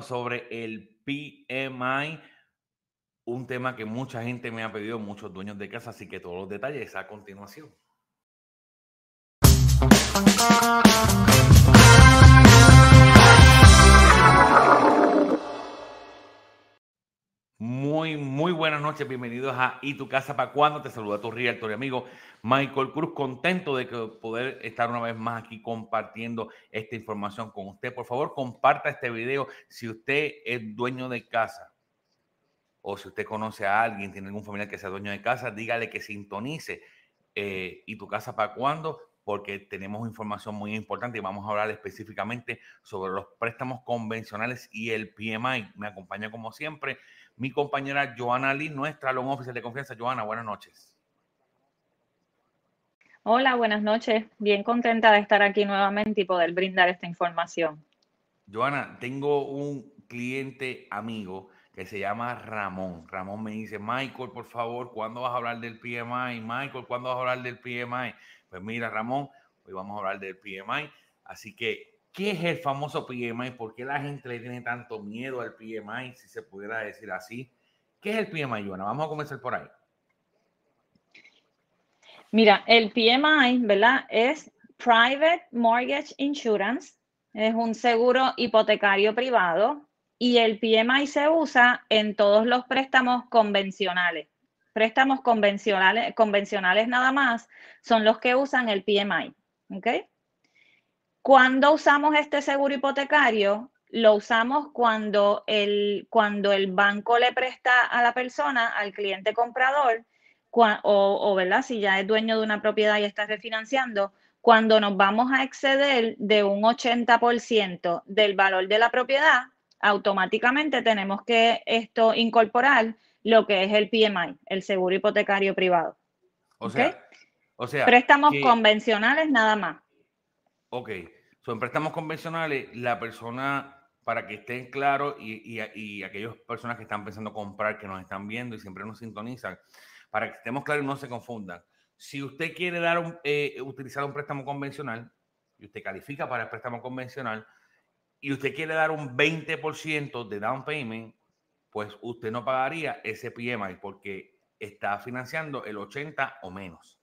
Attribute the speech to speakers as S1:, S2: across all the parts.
S1: sobre el PMI, un tema que mucha gente me ha pedido, muchos dueños de casa, así que todos los detalles a continuación. Muy, muy buenas noches, bienvenidos a ¿Y tu casa para cuando Te saluda tu realtor y amigo Michael Cruz, contento de que poder estar una vez más aquí compartiendo esta información con usted. Por favor, comparta este video si usted es dueño de casa o si usted conoce a alguien, tiene algún familiar que sea dueño de casa, dígale que sintonice eh, ¿Y tu casa para cuándo? Porque tenemos información muy importante y vamos a hablar específicamente sobre los préstamos convencionales y el PMI. Me acompaña como siempre mi compañera Joana Lee, nuestra long oficial de confianza. Joana, buenas noches.
S2: Hola, buenas noches. Bien contenta de estar aquí nuevamente y poder brindar esta información.
S1: Joana, tengo un cliente amigo que se llama Ramón. Ramón me dice, Michael, por favor, ¿cuándo vas a hablar del PMI? Michael, ¿cuándo vas a hablar del PMI? Pues mira, Ramón, hoy vamos a hablar del PMI. Así que ¿Qué es el famoso PMI? ¿Por qué la gente le tiene tanto miedo al PMI, si se pudiera decir así? ¿Qué es el PMI, Joana? Vamos a comenzar por ahí.
S2: Mira, el PMI, ¿verdad? Es Private Mortgage Insurance, es un seguro hipotecario privado y el PMI se usa en todos los préstamos convencionales. Préstamos convencionales, convencionales nada más son los que usan el PMI, ¿ok? Cuando usamos este seguro hipotecario? Lo usamos cuando el, cuando el banco le presta a la persona, al cliente comprador, o, o ¿verdad? si ya es dueño de una propiedad y está refinanciando, cuando nos vamos a exceder de un 80% del valor de la propiedad, automáticamente tenemos que esto incorporar lo que es el PMI, el seguro hipotecario privado.
S1: O sea, o sea
S2: préstamos convencionales nada más.
S1: Ok. son préstamos convencionales, la persona, para que estén claros y, y, aquellas personas que están pensando comprar, que nos están viendo y siempre nos sintonizan, para que estemos claros y no se confundan. Si usted quiere dar un, eh, utilizar un préstamo convencional y usted califica para el préstamo convencional y usted quiere dar un 20% de down payment, pues usted no pagaría ese PMI porque está financiando el 80 o menos.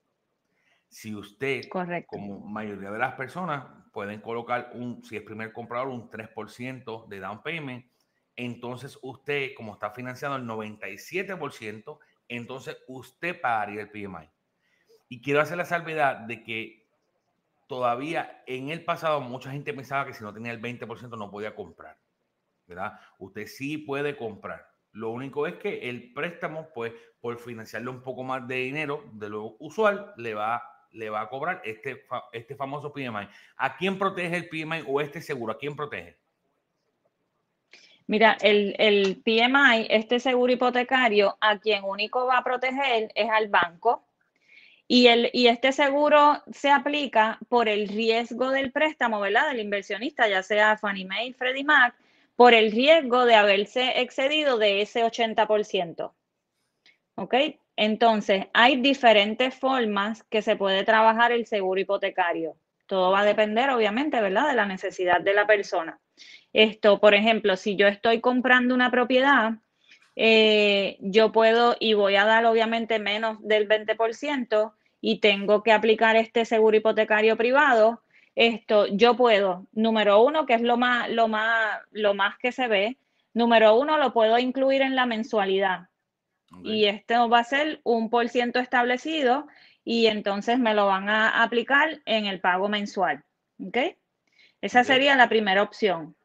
S1: Si usted, como mayoría de las personas, pueden colocar un, si es primer comprador, un 3% de down payment, entonces usted, como está financiando el 97%, entonces usted pagaría el PMI. Y quiero hacer la salvedad de que todavía en el pasado mucha gente pensaba que si no tenía el 20% no podía comprar, ¿verdad? Usted sí puede comprar. Lo único es que el préstamo, pues, por financiarle un poco más de dinero de lo usual, le va le va a cobrar este, este famoso PMI. ¿A quién protege el PMI o este seguro? ¿A quién protege?
S2: Mira, el, el PMI, este seguro hipotecario, a quien único va a proteger es al banco. Y, el, y este seguro se aplica por el riesgo del préstamo, ¿verdad? Del inversionista, ya sea Fannie Mae, Freddie Mac, por el riesgo de haberse excedido de ese 80%. ¿Ok? Entonces, hay diferentes formas que se puede trabajar el seguro hipotecario. Todo va a depender, obviamente, ¿verdad?, de la necesidad de la persona. Esto, por ejemplo, si yo estoy comprando una propiedad, eh, yo puedo y voy a dar, obviamente, menos del 20% y tengo que aplicar este seguro hipotecario privado. Esto, yo puedo, número uno, que es lo más, lo más, lo más que se ve, número uno, lo puedo incluir en la mensualidad. Y esto va a ser un por ciento establecido y entonces me lo van a aplicar en el pago mensual. ¿Ok? Esa sería la primera opción.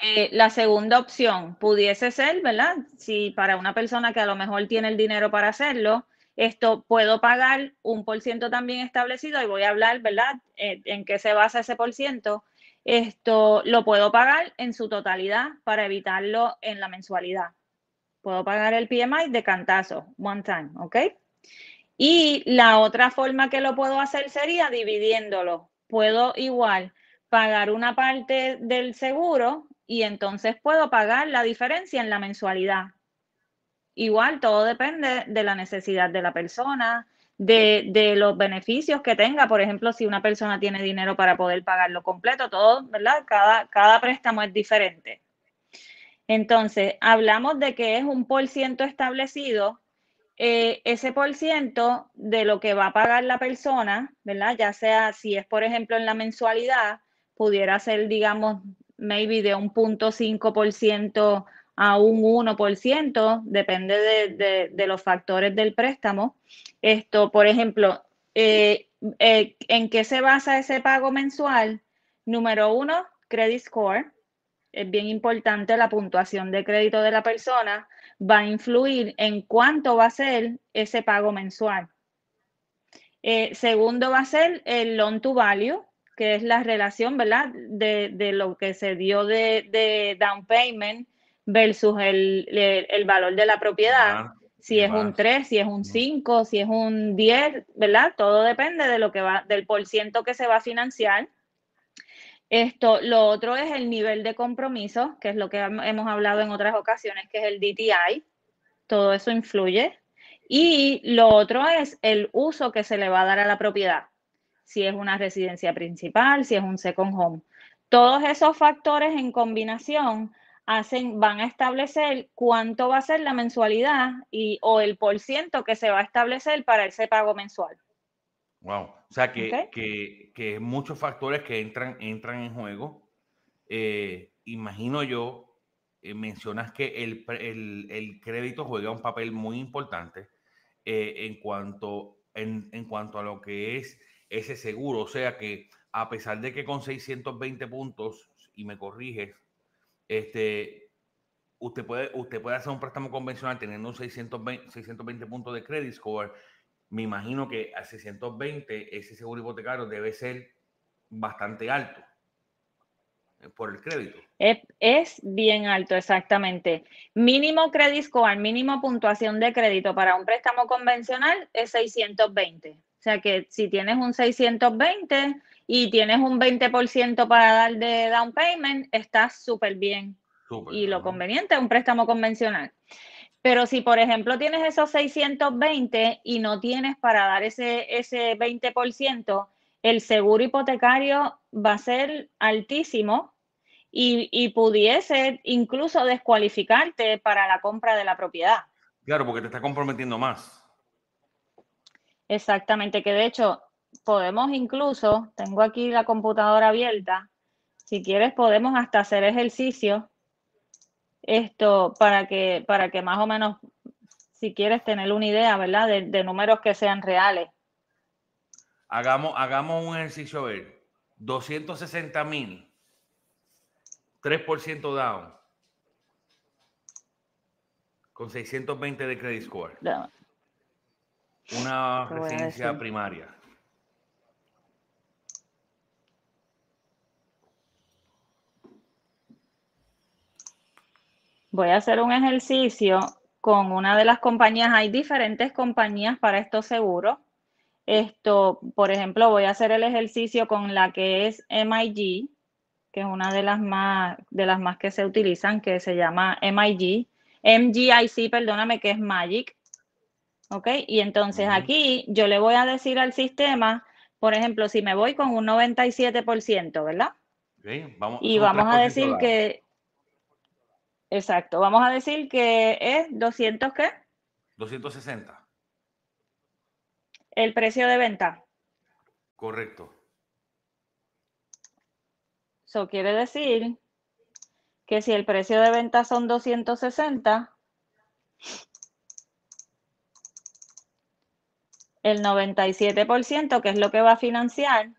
S2: Eh, la segunda opción pudiese ser, ¿verdad? Si para una persona que a lo mejor tiene el dinero para hacerlo, esto puedo pagar un por ciento también establecido y voy a hablar, ¿verdad? Eh, en qué se basa ese por ciento. Esto lo puedo pagar en su totalidad para evitarlo en la mensualidad. Puedo pagar el PMI de cantazo, one time, ¿ok? Y la otra forma que lo puedo hacer sería dividiéndolo. Puedo igual pagar una parte del seguro y entonces puedo pagar la diferencia en la mensualidad. Igual, todo depende de la necesidad de la persona, de, los beneficios que tenga. Por ejemplo, si una persona tiene dinero para poder pagarlo completo, todo, ¿verdad? Cada, cada préstamo es diferente. Entonces, hablamos de que es un por ciento establecido. Eh, ese por ciento de lo que va a pagar la persona, ¿verdad? Ya sea si es, por ejemplo, en la mensualidad, pudiera ser, digamos, maybe de un punto cinco por ciento a un 1%, depende de, los factores del préstamo. Esto, por ejemplo, eh, eh, ¿en qué se basa ese pago mensual? Número uno, credit score. Es bien importante la puntuación de crédito de la persona. Va a influir en cuánto va a ser ese pago mensual. Eh, segundo va a ser el loan to value, que es la relación, ¿verdad? De, lo que se dio de, de down payment versus el, valor de la propiedad. si es un 3, si es un 5, si es un 10, ¿verdad? Todo depende de lo que va, del por ciento que se va a financiar. Esto, lo otro es el nivel de compromiso, que es lo que hemos hablado en otras ocasiones, que es el DTI. Todo eso influye. Y lo otro es el uso que se le va a dar a la propiedad. Si es una residencia principal, si es un second home. Todos esos factores en combinación hacen, van a establecer cuánto va a ser la mensualidad y, o el por ciento que se va a establecer para ese pago mensual.
S1: Wow. O sea que, que, muchos factores que entran, entran en juego. Eh, imagino yo, eh, mencionas que el, el, crédito juega un papel muy importante eh, en, cuanto, en, en cuanto a lo que es ese seguro. O sea que a pesar de que con 620 puntos, y me corriges, este, usted puede, usted puede hacer un préstamo convencional teniendo un 620, 620 puntos de credit score. Me imagino que a 620 ese seguro hipotecario debe ser bastante alto eh, por el crédito.
S2: Es, bien alto, exactamente. Mínimo credit score, mínimo puntuación de crédito para un préstamo convencional es 620. O sea que si tienes un 620, y tienes un 20% para dar de down payment, estás súper bien. y lo conveniente es un préstamo convencional. Pero si, por ejemplo, tienes esos 620 y no tienes para dar ese, ese 20%, el seguro hipotecario va a ser altísimo y, y, pudiese incluso descualificarte para la compra de la propiedad.
S1: Claro, porque te está comprometiendo más.
S2: Exactamente, que de hecho podemos incluso, tengo aquí la computadora abierta, si quieres podemos hasta hacer ejercicio esto para que, para que más o menos, si quieres tener una idea, ¿verdad? De, números que sean reales.
S1: Hagamos, hagamos un ejercicio a ver. 260 mil. 3% down. Con 620 de credit score. Una residencia primaria.
S2: Voy a hacer un ejercicio con una de las compañías. Hay diferentes compañías para estos seguros. Esto, por ejemplo, voy a hacer el ejercicio con la que es MIG, que es una de las más, de las más que se utilizan, que se llama MIG. MGIC, perdóname, que es Magic. ¿Ok? Y entonces aquí yo le voy a decir al sistema, por ejemplo, si me voy con un 97%, ¿verdad? vamos, y vamos a decir que Exacto. Vamos a decir que es 200 qué?
S1: 260.
S2: El precio de venta.
S1: Correcto.
S2: Eso quiere decir que si el precio de venta son 260, el 97%, que es lo que va a financiar,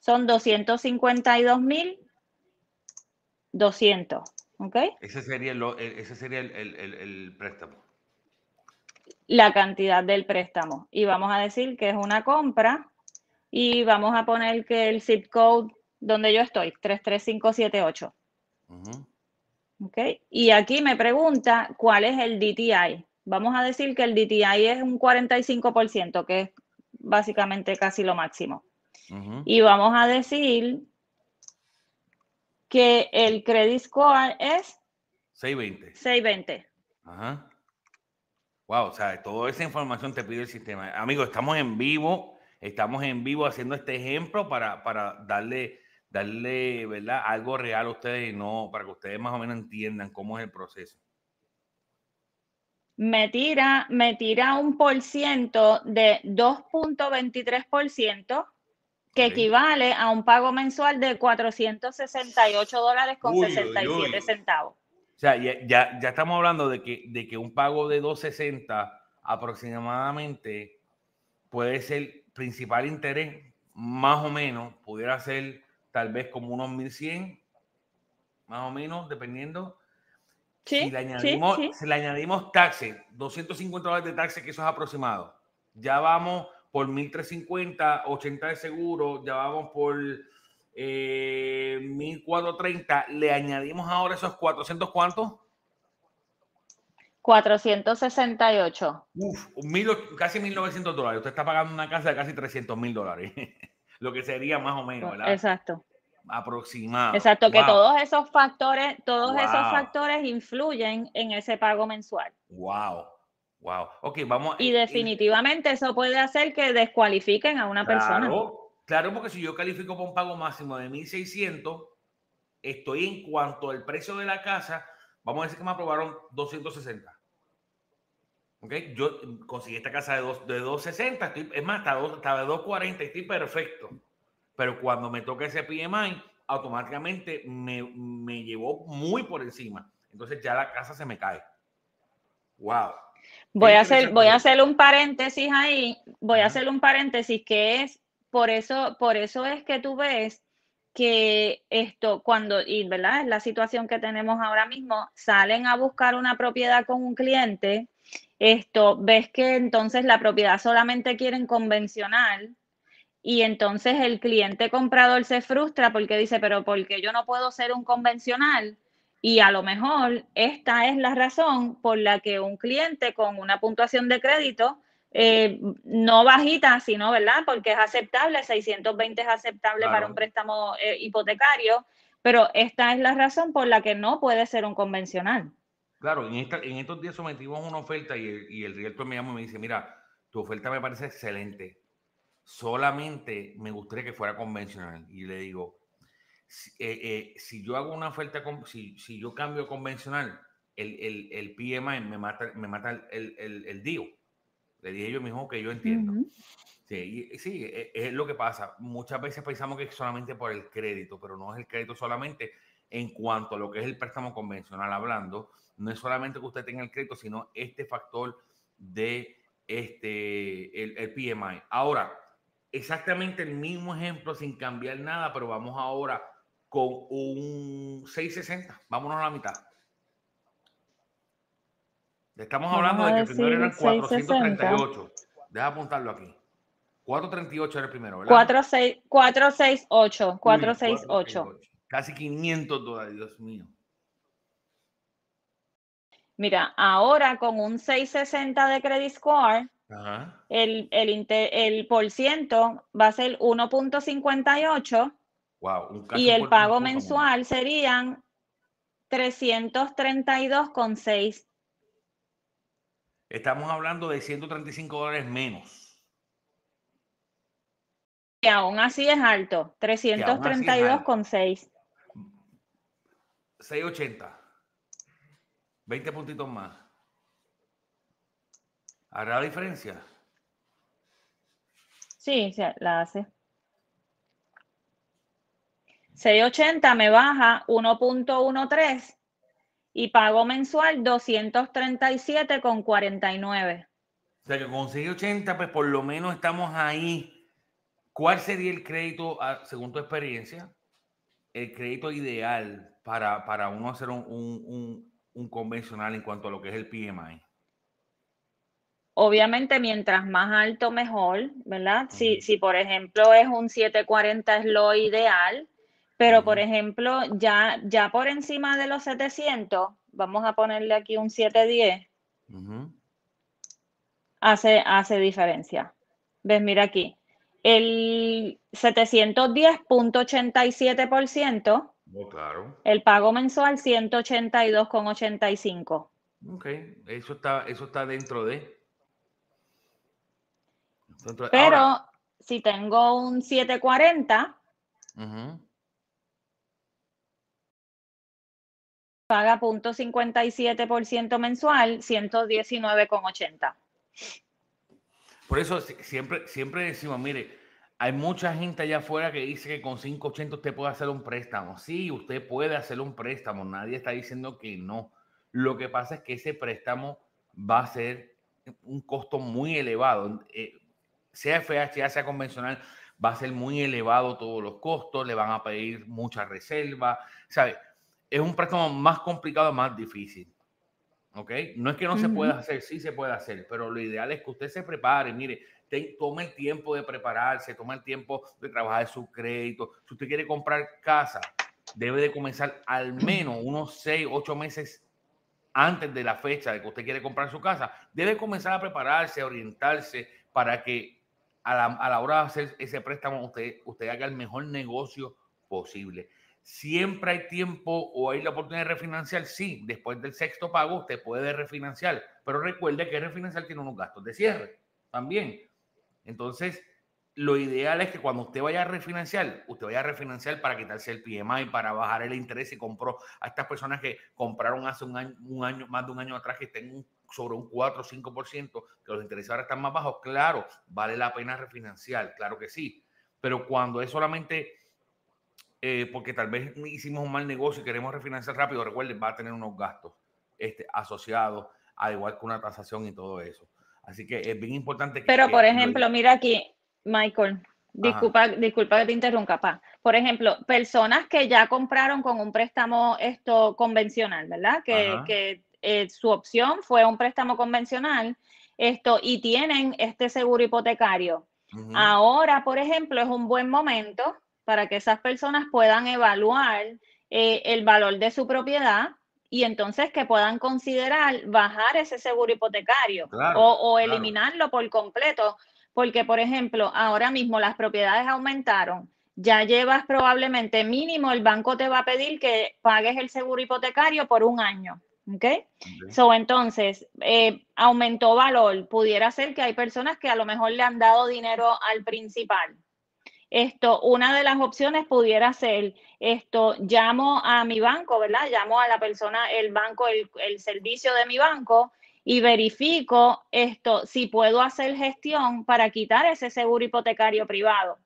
S2: son 252 mil 200. ¿Ok?
S1: Ese sería, el, ese sería el, préstamo.
S2: La cantidad del préstamo. Y vamos a decir que es una compra y vamos a poner que el zip code donde yo estoy, 33578. ¿Ok? Y aquí me pregunta cuál es el DTI. Vamos a decir que el DTI es un 45%, que es básicamente casi lo máximo. Y vamos a decir que el credit score es
S1: 620.
S2: 620. Ajá.
S1: Wow, o sea, toda esa información te pide el sistema. Amigo, estamos en vivo, estamos en vivo haciendo este ejemplo para, para darle, darle, ¿verdad? Algo real a ustedes y no, para que ustedes más o menos entiendan cómo es el proceso.
S2: Me tira, me tira un por ciento de 2.23%, que equivale a un pago mensual de 468 dólares con 67 centavos.
S1: O sea, ya, ya, estamos hablando de que, de que un pago de 260 aproximadamente puede ser principal interés, más o menos, pudiera ser tal vez como unos 1100, más o menos, dependiendo. Sí, si le añadimos, Si le añadimos taxes, 250 dólares de taxes, que eso es aproximado, ya vamos por 1350, 80 de seguro, ya vamos por eh, 1430, le añadimos ahora esos 400 cuántos?
S2: 468.
S1: Uf, mil, casi 1900 dólares. Usted está pagando una casa de casi 300 mil dólares. Lo que sería más o menos, ¿verdad?
S2: Exacto.
S1: Aproximado.
S2: Exacto, que todos esos factores, todos esos factores influyen en ese pago mensual.
S1: Wow. Wow. Ok, vamos.
S2: Y definitivamente eso puede hacer que descualifiquen a una persona.
S1: Claro, porque si yo califico por un pago máximo de 1.600, estoy en cuanto al precio de la casa, vamos a decir que me aprobaron 260. ¿Ok? Yo conseguí esta casa de, dos, de 260, estoy, es más, estaba de 240, estoy perfecto. Pero cuando me toca ese PMI, automáticamente me, me llevó muy por encima. Entonces ya la casa se me cae. Wow.
S2: Voy a hacer, voy a hacer un paréntesis ahí, voy a hacer un paréntesis que es por eso, por eso es que tú ves que esto, cuando, y verdad, es la situación que tenemos ahora mismo, salen a buscar una propiedad con un cliente, esto, ves que entonces la propiedad solamente quieren convencional y entonces el cliente comprador se frustra porque dice, pero ¿por qué yo no puedo ser un convencional? Y a lo mejor esta es la razón por la que un cliente con una puntuación de crédito eh, no bajita, sino, ¿verdad? Porque es aceptable, 620 es aceptable para un préstamo eh, hipotecario, pero esta es la razón por la que no puede ser un convencional.
S1: Claro, en, en estos días sometimos una oferta y el, y el realtor me llama y me dice, mira, tu oferta me parece excelente, solamente me gustaría que fuera convencional. Y le digo, si, eh, yo hago una oferta, si, si yo cambio convencional, el, el, el PMI me mata, me mata el, el, el DIO. Le dije yo mismo que yo entiendo. Sí, sí, e, es, lo que pasa. Muchas veces pensamos que es solamente por el crédito, pero no es el crédito solamente en cuanto a lo que es el préstamo convencional hablando. No es solamente que usted tenga el crédito, sino este factor de este, el, el PMI. Ahora, exactamente el mismo ejemplo sin cambiar nada, pero vamos ahora con un 660. Vámonos a la mitad. Estamos hablando de que el primero eran 438. Deja apuntarlo aquí. 438 era el primero, ¿verdad?
S2: 468. 468.
S1: Casi 500 dólares, Dios mío.
S2: Mira, ahora con un 660 de credit score, El, el, el por ciento va a ser 1.58.
S1: Wow,
S2: y el pago mensual serían 332,6
S1: Estamos hablando de 135 dólares menos.
S2: Y aún así es alto, 332,6.
S1: 680. 20 puntitos más. ¿Hará la diferencia?
S2: Sí, la hace. 680 me baja 1.13 y pago mensual 237,49.
S1: O sea que con 680, pues por lo menos estamos ahí. ¿Cuál sería el crédito, según tu experiencia, el crédito ideal para, para uno hacer un, convencional en cuanto a lo que es el PMI?
S2: Obviamente, mientras más alto, mejor, ¿verdad? Si, si, por ejemplo, es un 740 es lo ideal, pero, por ejemplo, ya, ya por encima de los 700, vamos a ponerle aquí un 710, hace, hace diferencia. ¿Ves? Mira aquí. El 710.87%.
S1: Oh, claro.
S2: El pago mensual 182,85.
S1: Ok, eso está, eso está dentro de.
S2: Pero si tengo un 740, paga 0.57% mensual, 119,80.
S1: Por eso siempre, siempre decimos, mire, hay mucha gente allá afuera que dice que con 580 usted puede hacer un préstamo. Sí, usted puede hacer un préstamo. Nadie está diciendo que no. Lo que pasa es que ese préstamo va a ser un costo muy elevado. Eh, sea FHA, sea convencional, va a ser muy elevado todos los costos, le van a pedir mucha reserva, ¿sabe? Es un préstamo más complicado, más difícil. ¿Ok? No es que no se pueda hacer, sí se puede hacer, pero lo ideal es que usted se prepare, mire, tome el tiempo de prepararse, tome el tiempo de trabajar su crédito. Si usted quiere comprar casa, debe de comenzar al menos unos 6, 8 meses antes de la fecha de que usted quiere comprar su casa. Debe comenzar a prepararse, a orientarse para que a la, hora de hacer ese préstamo usted, usted haga el mejor negocio posible. Siempre hay tiempo o hay la oportunidad de refinanciar. Sí, después del sexto pago usted puede refinanciar, pero recuerde que refinanciar tiene unos gastos de cierre también. Entonces, lo ideal es que cuando usted vaya a refinanciar, usted vaya a refinanciar para quitarse el PMI, para bajar el interés y compró a estas personas que compraron hace un año, un año más de un año atrás que estén sobre un 4 o 5%, que los intereses ahora están más bajos, claro, vale la pena refinanciar, claro que sí. Pero cuando es solamente eh, porque tal vez hicimos un mal negocio y queremos refinanciar rápido, recuerden, va a tener unos gastos este, asociados, al igual que una tasación y todo eso. Así que es bien importante que...
S2: Pero, por ejemplo, mira aquí, Michael, disculpa, disculpa que te interrumpa, pa. Por ejemplo, personas que ya compraron con un préstamo esto convencional, ¿verdad? Que, que eh, su opción fue un préstamo convencional esto y tienen este seguro hipotecario. Ahora, por ejemplo, es un buen momento para que esas personas puedan evaluar eh, el valor de su propiedad y entonces que puedan considerar bajar ese seguro hipotecario o, eliminarlo por completo. Porque, por ejemplo, ahora mismo las propiedades aumentaron. Ya llevas probablemente mínimo, el banco te va a pedir que pagues el seguro hipotecario por un año. ¿Ok? So, entonces, eh, aumentó valor. Pudiera ser que hay personas que a lo mejor le han dado dinero al principal. Esto, una de las opciones pudiera ser esto, llamo a mi banco, ¿verdad? Llamo a la persona, el banco, el, el servicio de mi banco y verifico esto, si puedo hacer gestión para quitar ese seguro hipotecario privado.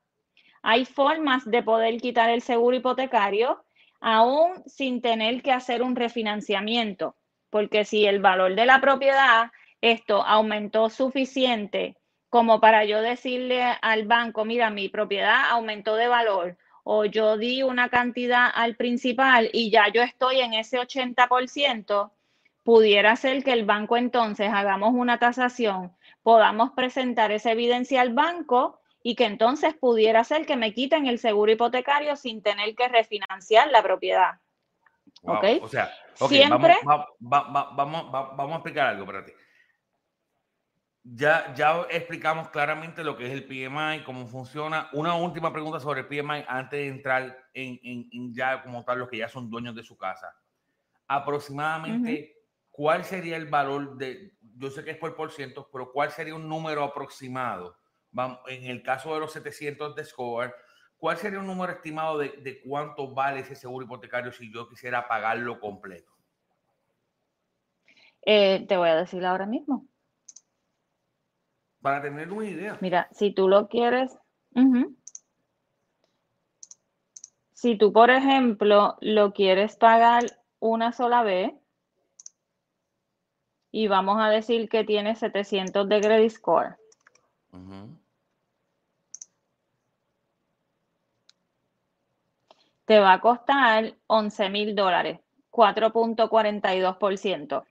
S2: Hay formas de poder quitar el seguro hipotecario aún sin tener que hacer un refinanciamiento, porque si el valor de la propiedad, esto aumentó suficiente como para yo decirle al banco, mira, mi propiedad aumentó de valor o yo di una cantidad al principal y ya yo estoy en ese 80%, pudiera ser que el banco entonces hagamos una tasación, podamos presentar esa evidencia al banco y que entonces pudiera ser que me quiten el seguro hipotecario sin tener que refinanciar la propiedad.
S1: ¿Ok? O sea, Siempre... vamos, vamos, vamos, a explicar algo para ti ya, ya explicamos claramente lo que es el PMI, cómo funciona. Una última pregunta sobre el PMI antes de entrar en, en, ya como tal los que ya son dueños de su casa. Aproximadamente, ¿cuál sería el valor de, yo sé que es por por ciento, pero cuál sería un número aproximado? En el caso de los 700 de Score, ¿cuál sería un número estimado de, de cuánto vale ese seguro hipotecario si yo quisiera pagarlo completo?
S2: Eh, te voy a decir ahora mismo
S1: para tener una idea.
S2: Mira, si tú lo quieres, si tú, por ejemplo, lo quieres pagar una sola vez, y vamos a decir que tiene 700 de credit score. Te va a costar 11 mil dólares, 4.42%.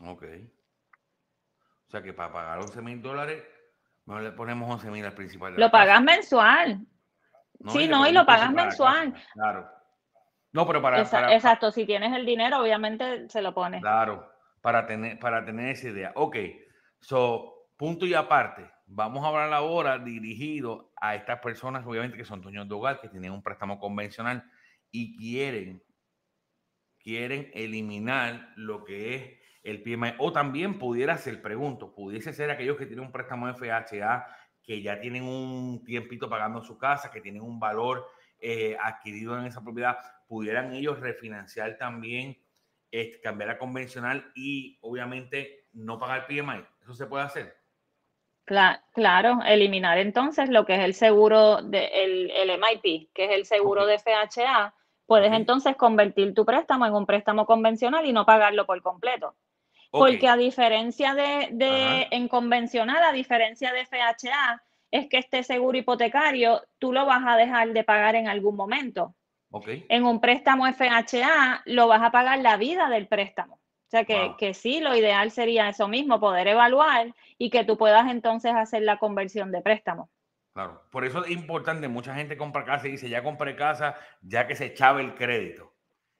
S1: Ok. O sea que para pagar 11 mil dólares, no le ponemos 11 mil al principal.
S2: Lo pagas mensual. sí, no, y lo pagas mensual.
S1: claro. No, pero para,
S2: Exacto, si tienes el dinero, obviamente se lo pones.
S1: Claro, para tener, para tener esa idea. Ok, so, punto y aparte. Vamos a hablar ahora dirigido a estas personas, obviamente, que son dueños de hogar, que tienen un préstamo convencional y quieren quieren eliminar lo que es el PMI. O también pudiera ser, pregunto, pudiese ser aquellos que tienen un préstamo FHA, que ya tienen un tiempito pagando su casa, que tienen un valor eh, adquirido en esa propiedad, pudieran ellos refinanciar también, eh, cambiar a convencional y obviamente no pagar PMI. ¿Eso se puede hacer?
S2: Claro, eliminar entonces lo que es el seguro, de, el, MIP, que es el seguro de FHA. Puedes entonces convertir tu préstamo en un préstamo convencional y no pagarlo por completo. Porque a diferencia de, en convencional, a diferencia de FHA, es que este seguro hipotecario tú lo vas a dejar de pagar en algún momento. En un préstamo FHA lo vas a pagar la vida del préstamo. O sea que, que, sí, lo ideal sería eso mismo, poder evaluar y que tú puedas entonces hacer la conversión de préstamo.
S1: Claro, por eso es importante, mucha gente compra casa y dice, ya compré casa, ya que se echaba el crédito.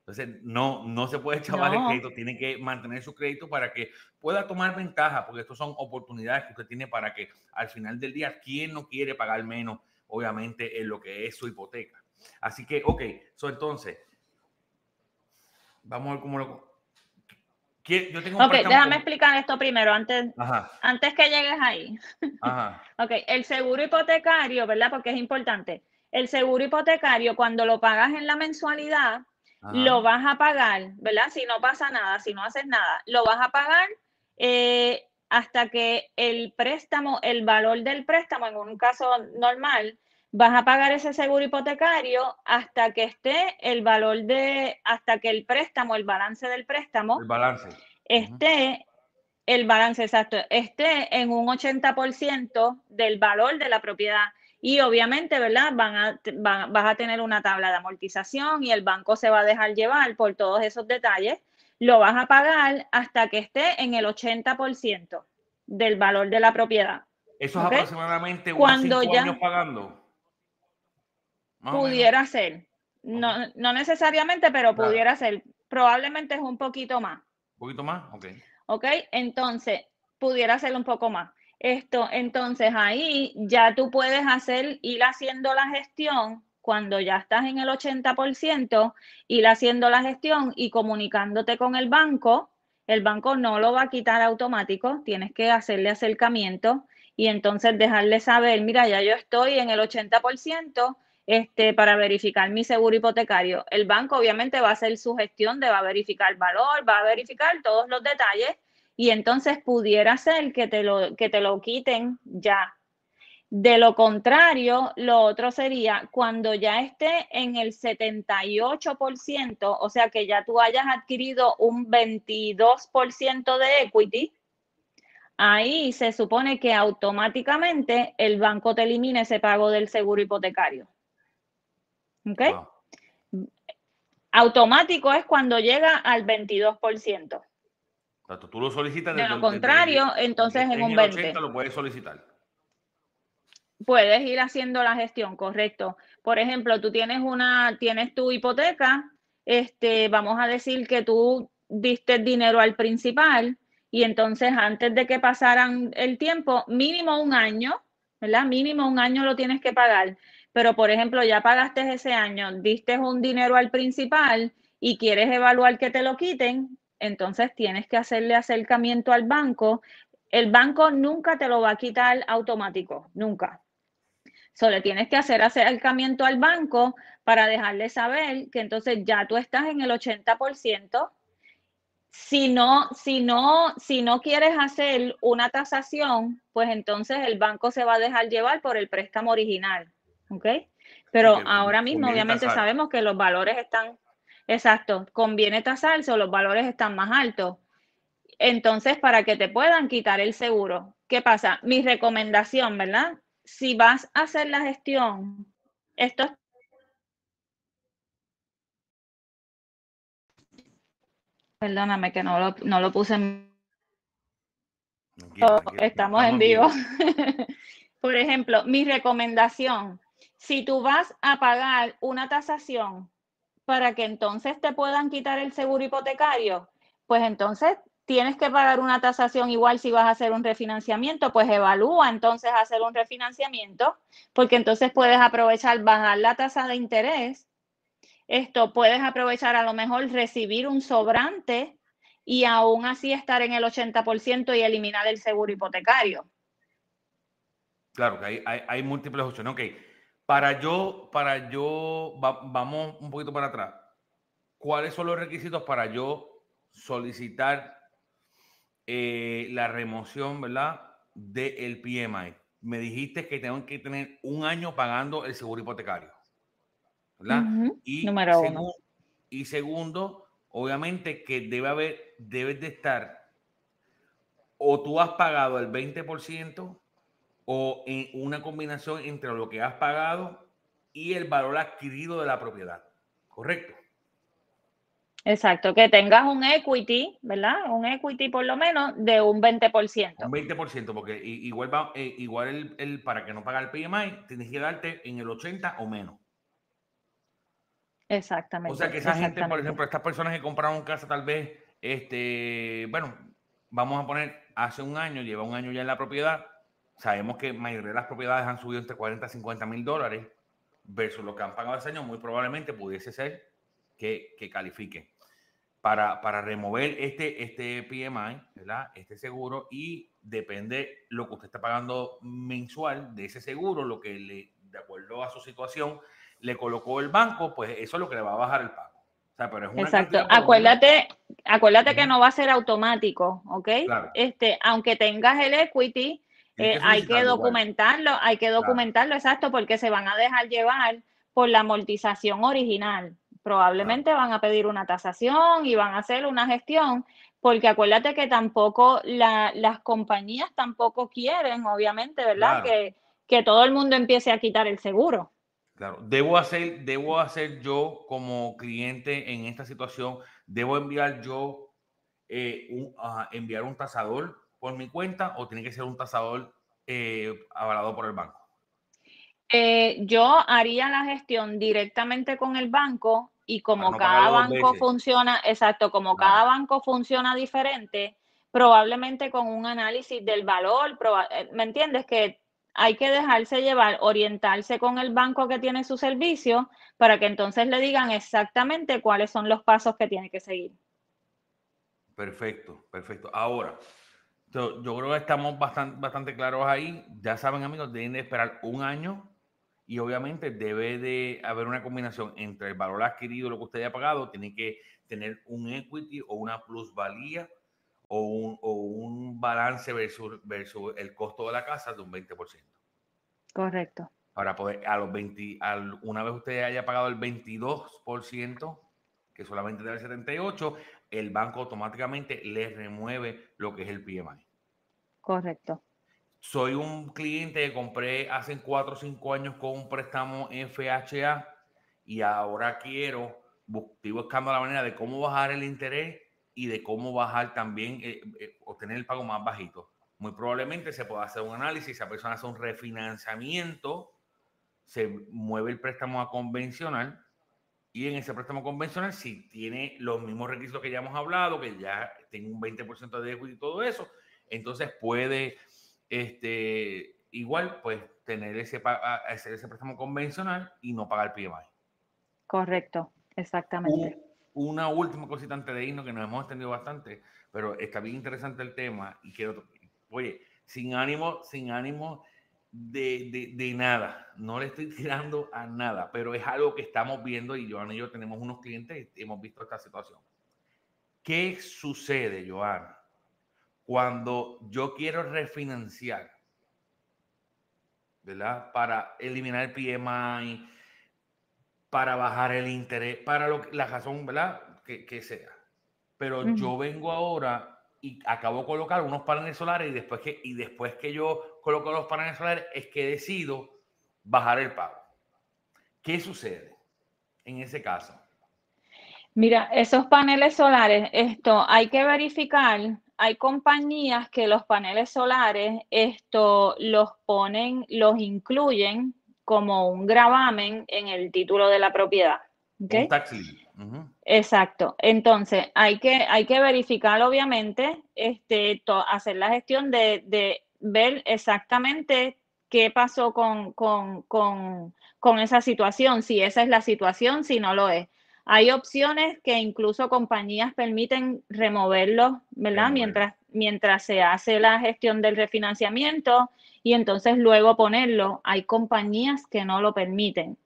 S1: Entonces, no, no se puede echar el crédito, tiene que mantener su crédito para que pueda tomar ventaja, porque estas son oportunidades que usted tiene para que al final del día, ¿quién no quiere pagar menos, obviamente, en lo que es su hipoteca? Así que, ok, so, entonces, vamos a ver cómo lo,
S2: ok, déjame explicar esto primero, antes, antes que llegues ahí. ok, el seguro hipotecario, ¿verdad? Porque es importante. El seguro hipotecario, cuando lo pagas en la mensualidad, lo vas a pagar, ¿verdad? Si no pasa nada, si no haces nada, lo vas a pagar eh, hasta que el préstamo, el valor del préstamo, en un caso normal, vas a pagar ese seguro hipotecario hasta que esté el valor de, hasta que el préstamo, el balance del préstamo,
S1: el balance.
S2: esté, el balance exacto, esté en un 80% del valor de la propiedad. Y obviamente, ¿verdad? Van a, vas a tener una tabla de amortización y el banco se va a dejar llevar por todos esos detalles. Lo vas a pagar hasta que esté en el 80% del valor de la propiedad.
S1: Eso es aproximadamente unos cinco años pagando.
S2: Pudiera ser. No, no necesariamente, pero pudiera ser. Probablemente es un poquito más.
S1: ¿Un poquito más? Ok.
S2: Ok, entonces, pudiera ser un poco más. Esto, entonces ahí ya tú puedes hacer, ir haciendo la gestión cuando ya estás en el 80%, ir haciendo la gestión y comunicándote con el banco. El banco no lo va a quitar automático, tienes que hacerle acercamiento y entonces dejarle saber, mira, ya yo estoy en el 80%, este, para verificar mi seguro hipotecario. El banco obviamente va a hacer su gestión de va a verificar valor, va a verificar todos los detalles y entonces pudiera ser que te lo, que te lo quiten ya. De lo contrario, lo otro sería cuando ya esté en el 78%, o sea que ya tú hayas adquirido un 22% de equity, ahí se supone que automáticamente el banco te elimine ese pago del seguro hipotecario. ¿Ok? Automático es cuando llega al 22%.
S1: Tú lo solicitas
S2: de lo contrario, entonces en un 20.
S1: lo puedes solicitar.
S2: Puedes ir haciendo la gestión, correcto. Por ejemplo, tú tienes una, tienes tu hipoteca, este, vamos a decir que tú diste dinero al principal y entonces antes de que pasaran el tiempo, mínimo un año, ¿verdad? Mínimo un año lo tienes que pagar pero por ejemplo ya pagaste ese año, diste un dinero al principal y quieres evaluar que te lo quiten, entonces tienes que hacerle acercamiento al banco. El banco nunca te lo va a quitar automático, nunca. Solo tienes que hacer acercamiento al banco para dejarle saber que entonces ya tú estás en el 80%. Si no, si no, si no quieres hacer una tasación, pues entonces el banco se va a dejar llevar por el préstamo original. ¿ok? Pero ahora mismo obviamente sabemos que los valores están, exacto, conviene tasarse o los valores están más altos. Entonces, para que te puedan quitar el seguro, ¿qué pasa? Mi recomendación, ¿verdad? Si vas a hacer la gestión, esto Perdóname que no lo, no lo puse en... Estamos en vivo. Por ejemplo, mi recomendación, si tú vas a pagar una tasación para que entonces te puedan quitar el seguro hipotecario, pues entonces tienes que pagar una tasación igual si vas a hacer un refinanciamiento, pues evalúa entonces hacer un refinanciamiento, porque entonces puedes aprovechar bajar la tasa de interés esto puedes aprovechar a lo mejor recibir un sobrante y aún así estar en el 80% y eliminar el seguro hipotecario.
S1: Claro, que hay, hay, múltiples opciones. Ok, para yo, para yo, vamos un poquito para atrás. ¿Cuáles son los requisitos para yo solicitar eh, la remoción, ¿verdad? Del PMI. Me dijiste que tengo que tener un año pagando el seguro hipotecario. ¿Verdad?
S2: y, Número uno.
S1: y segundo, obviamente que debe haber, debes de estar, o tú has pagado el 20% o en una combinación entre lo que has pagado y el valor adquirido de la propiedad. ¿Correcto?
S2: Exacto, que tengas un equity, ¿verdad? Un equity por lo menos de un 20%.
S1: Un 20%, porque igual, va, eh, igual el, para que no pague el PMI, tienes que darte en el 80 o menos.
S2: Exactamente.
S1: O sea que esa gente, por ejemplo, estas personas que compraron casa tal vez, este, bueno, vamos a poner, hace un año, lleva un año ya en la propiedad, sabemos que mayoría de las propiedades han subido entre 40 y 50 mil dólares versus lo que han pagado ese año, muy probablemente pudiese ser que, que califique para, para, remover este, este PMI, ¿verdad? Este seguro y depende lo que usted está pagando mensual de ese seguro, lo que le, de acuerdo a su situación, le colocó el banco, pues eso es lo que le va a bajar el pago.
S2: Exacto. Acuérdate, acuérdate que no va a ser automático, ¿ok? Este, aunque tengas el equity, eh, hay que documentarlo, hay que documentarlo, exacto, porque se van a dejar llevar por la amortización original. Probablemente van a pedir una tasación y van a hacer una gestión, porque acuérdate que tampoco las compañías tampoco quieren, obviamente, ¿verdad? Que, que todo el mundo empiece a quitar el seguro.
S1: Claro, debo hacer, debo hacer yo como cliente en esta situación, debo enviar yo eh, un, enviar un tasador por mi cuenta o tiene que ser un tasador eh, avalado por el banco.
S2: Eh, yo haría la gestión directamente con el banco y como cada banco funciona, exacto, como cada banco funciona diferente, probablemente con un análisis del valor, ¿me entiendes? Que hay que dejarse llevar, orientarse con el banco que tiene su servicio para que entonces le digan exactamente cuáles son los pasos que tiene que seguir.
S1: Perfecto, perfecto. Ahora, yo, creo que estamos bastante, bastante claros ahí. Ya saben, amigos, deben de esperar un año y obviamente debe de haber una combinación entre el valor adquirido, lo que usted haya pagado, tiene que tener un equity o una plusvalía o un, o un balance versus, versus el costo de la casa de un 20%.
S2: Correcto.
S1: Para poder, a los 20, al, una vez usted haya pagado el 22%, que solamente debe ser 78, el banco automáticamente le remueve lo que es el PMI.
S2: Correcto.
S1: Soy un cliente que compré hace 4 o 5 años con un préstamo FHA y ahora quiero, estoy buscando la manera de cómo bajar el interés y de cómo bajar también, eh, eh, obtener el pago más bajito. Muy probablemente se pueda hacer un análisis, esa persona hace un refinanciamiento, se mueve el préstamo a convencional y en ese préstamo convencional, si tiene los mismos requisitos que ya hemos hablado, que ya tiene un 20% de equity y todo eso, entonces puede, este, igual, pues tener ese, hacer ese préstamo convencional y no pagar PMI.
S2: Correcto, exactamente
S1: una última cosita antes de irnos, que nos hemos extendido bastante, pero está bien interesante el tema y quiero, oye, sin ánimo, sin ánimo de, de, nada, no le estoy tirando a nada, pero es algo que estamos viendo y Joana y yo tenemos unos clientes y hemos visto esta situación. ¿Qué sucede, Joana, cuando yo quiero refinanciar, ¿verdad? Para eliminar el PMI, para bajar el interés, para lo, la razón, ¿verdad? Que, sea. Pero yo vengo ahora y acabo de colocar unos paneles solares y después, que, y después que yo coloco los paneles solares es que decido bajar el pago. ¿Qué sucede en ese caso?
S2: Mira, esos paneles solares, esto hay que verificar. Hay compañías que los paneles solares, esto los ponen, los incluyen como un gravamen en el título de la propiedad. ¿okay? Exacto. Entonces, hay que, hay que verificar, obviamente, este, hacer la gestión de, de, ver exactamente qué pasó con, con, con, con, esa situación, si esa es la situación, si no lo es. Hay opciones que incluso compañías permiten removerlos, ¿verdad? Mientras, mientras se hace la gestión del refinanciamiento y entonces luego ponerlo. Hay compañías que no lo permiten.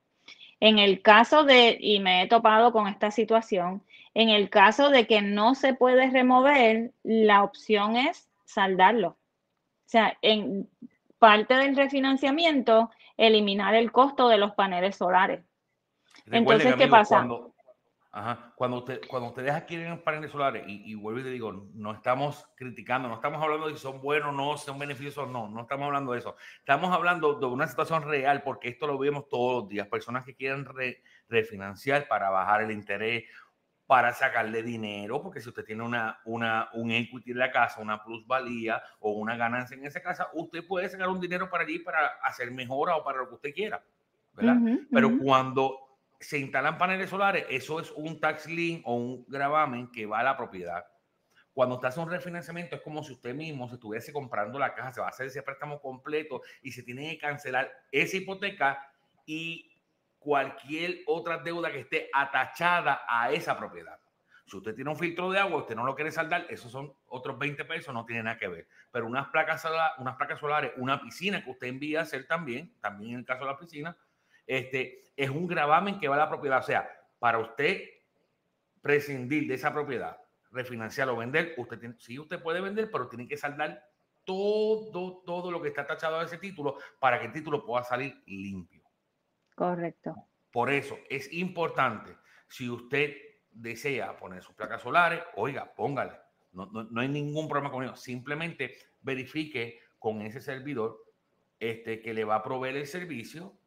S2: En el caso de, y me he topado con esta situación, en el caso de que no se puede remover, la opción es saldarlo. O sea, en parte del refinanciamiento, eliminar el costo de los paneles solares. Entonces, ¿qué pasa?
S1: Ajá. Cuando, usted, cuando ustedes adquieren paneles solares, y, vuelvo y te digo, no estamos criticando, no estamos hablando de si son buenos o no, si son beneficiosos o no, no estamos hablando de eso. Estamos hablando de una situación real, porque esto lo vemos todos los días. Personas que quieren refinanciar para bajar el interés, para sacarle dinero, porque si usted tiene una, una, un equity en la casa, una plusvalía o una ganancia en esa casa, usted puede sacar un dinero para allí para hacer mejora o para lo que usted quiera. ¿verdad? Pero cuando se instalan paneles solares, eso es un tax lien o un gravamen que va a la propiedad. Cuando usted hace un refinanciamiento, es como si usted mismo se estuviese comprando la casa, se va a hacer ese préstamo completo y se tiene que cancelar esa hipoteca y cualquier otra deuda que esté atachada a esa propiedad. Si usted tiene un filtro de agua, usted no lo quiere saldar, esos son otros 20 pesos, no tiene nada que ver. Pero unas placas, unas placas solares, una piscina que usted envía a hacer también, también en el caso de la piscina, este, es un gravamen que va a la propiedad. O sea, para usted prescindir de esa propiedad, refinanciar o vender, usted tiene, sí, usted puede vender, pero tiene que saldar todo, todo lo que está tachado a ese título para que el título pueda salir limpio.
S2: Correcto.
S1: Por eso es importante, si usted desea poner sus placas solares, oiga, póngale. No, no, hay ningún problema con ello. Simplemente verifique con ese servidor este, que le va a proveer el servicio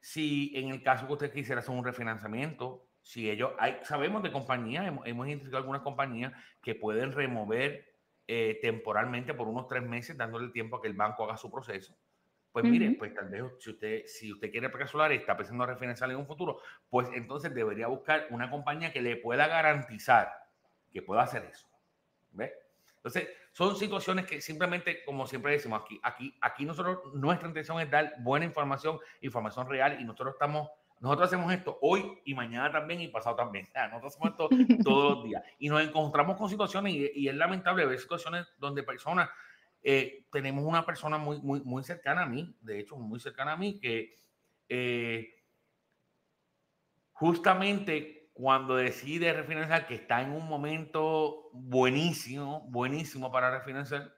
S1: si en el caso que usted quisiera hacer un refinanciamiento, si ellos, hay, sabemos de compañías, hemos, identificado algunas compañías que pueden remover eh, temporalmente por unos tres meses, dándole tiempo a que el banco haga su proceso. Pues mire, pues tal vez si usted, si usted quiere solar y está pensando en refinanciar en un futuro, pues entonces debería buscar una compañía que le pueda garantizar que pueda hacer eso. ¿Ve? Entonces, son situaciones que simplemente, como siempre decimos aquí, aquí, aquí nosotros, nuestra intención es dar buena información, información real y nosotros estamos, nosotros hacemos esto hoy y mañana también y pasado también. nosotros hacemos esto todos los días y nos encontramos con situaciones y, es lamentable ver situaciones donde personas, eh, tenemos una persona muy, muy, muy cercana a mí, de hecho, muy cercana a mí, que eh, justamente cuando decide refinanciar, que está en un momento buenísimo, buenísimo para refinanciar,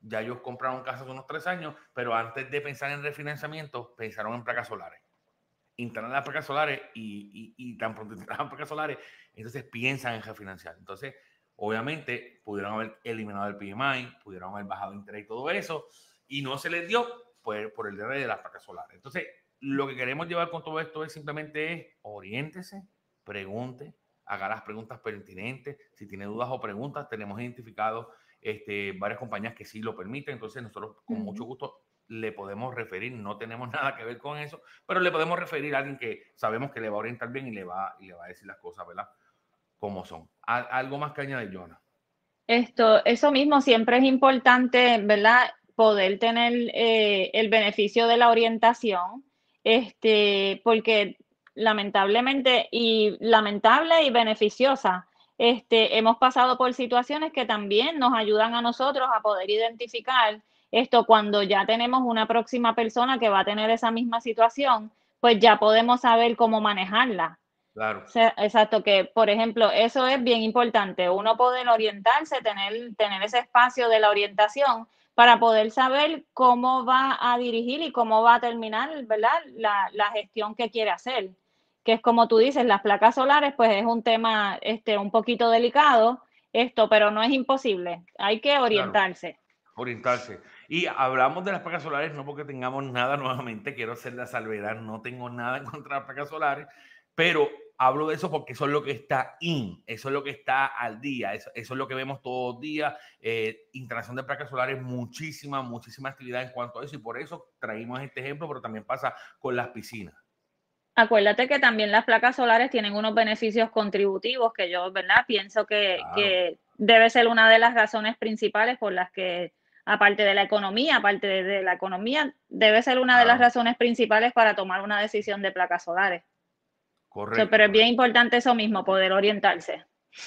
S1: ya ellos compraron casas unos tres años, pero antes de pensar en refinanciamiento, pensaron en placas solares. Instalan las placas solares y, y, tan pronto instalan placas solares, entonces piensan en refinanciar. Entonces, obviamente, pudieron haber eliminado el PMI, pudieron haber bajado interés y todo eso, y no se les dio por, por el DRD de las placas solares. Entonces, lo que queremos llevar con todo esto es simplemente oriéntese, pregunte, haga las preguntas pertinentes. Si tiene dudas o preguntas, tenemos identificado este, varias compañías que sí lo permiten. Entonces, nosotros con mucho gusto le podemos referir, no tenemos nada que ver con eso, pero le podemos referir a alguien que sabemos que le va a orientar bien y le va, y le va a decir las cosas, ¿verdad? Como son. ¿Algo más que añadir, Jonah?
S2: Esto, eso mismo siempre es importante, ¿verdad? Poder tener eh, el beneficio de la orientación, este, porque lamentablemente y lamentable y beneficiosa. Este, hemos pasado por situaciones que también nos ayudan a nosotros a poder identificar esto cuando ya tenemos una próxima persona que va a tener esa misma situación, pues ya podemos saber cómo manejarla.
S1: Claro.
S2: exacto, que por ejemplo, eso es bien importante, uno poder orientarse, tener, tener ese espacio de la orientación para poder saber cómo va a dirigir y cómo va a terminar, ¿verdad? La, la gestión que quiere hacer que es como tú dices, las placas solares, pues es un tema este, un poquito delicado, esto, pero no es imposible, hay que orientarse.
S1: orientarse. Y hablamos de las placas solares no porque tengamos nada nuevamente, quiero hacer la salvedad, no tengo nada en contra de las placas solares, pero hablo de eso porque eso es lo que está in, eso es lo que está al día, eso, es lo que vemos todos los días, eh, instalación de placas solares, muchísima, muchísima actividad en cuanto a eso y por eso traímos este ejemplo, pero también pasa con las piscinas.
S2: Acuérdate que también las placas solares tienen unos beneficios contributivos que yo, ¿verdad? Pienso que, debe ser una de las razones principales por las que, aparte de la economía, aparte de, la economía, debe ser una de las razones principales para tomar una decisión de placas solares. Correcto. pero es bien importante eso mismo, poder orientarse.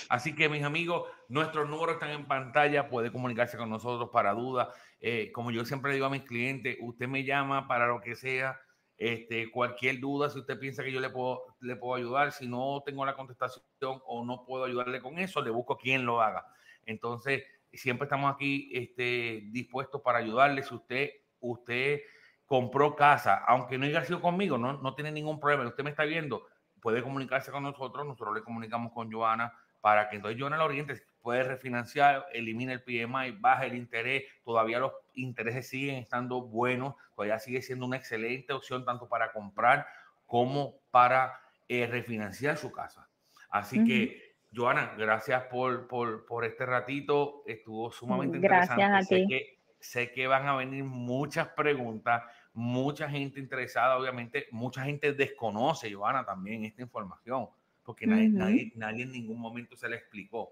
S1: Así que mis amigos, nuestros números están en pantalla, puede comunicarse con nosotros para dudas. Eh, como yo siempre digo a mis clientes, usted me llama para lo que sea, este, cualquier duda, si usted piensa que yo le puedo, le puedo ayudar, si no tengo la contestación o no puedo ayudarle con eso, le busco quien lo haga. Entonces, siempre estamos aquí este, dispuestos para ayudarle. Si usted, usted compró casa, aunque no haya sido conmigo, no, no tiene ningún problema. Usted me está viendo, puede comunicarse con nosotros, nosotros le comunicamos con Joana para que entonces Joana lo oriente, puede refinanciar, elimina el PMI, baja el interés, todavía los intereses siguen estando buenos, todavía sigue siendo una excelente opción tanto para comprar como para eh, refinanciar su casa. Así que, Joana, gracias por, por, por, este ratito, estuvo sumamente
S2: gracias
S1: interesante.
S2: A
S1: ti. Sé que, sé que van a venir muchas preguntas, mucha gente interesada, obviamente, mucha gente desconoce, Joana, también esta información porque nadie, nadie, nadie, en ningún momento se le explicó.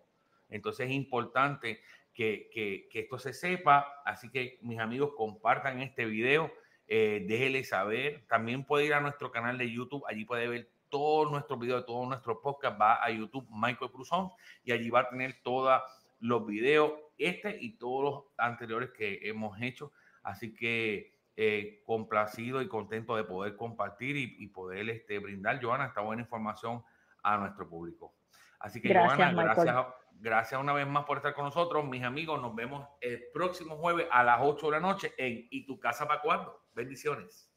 S1: Entonces es importante que, que, que, esto se sepa, así que mis amigos compartan este video, eh, déjenle saber, también puede ir a nuestro canal de YouTube, allí puede ver todos nuestros videos, todo nuestro podcast, va a YouTube Michael Cruzón y allí va a tener todos los videos, este y todos los anteriores que hemos hecho, así que eh, complacido y contento de poder compartir y, y poder este, brindar, Joana, esta buena información a nuestro público. Así que, gracias, gracias, gracias una vez más por estar con nosotros. Mis amigos, nos vemos el próximo jueves a las 8 de la noche en ¿Y tu casa para cuándo? Bendiciones.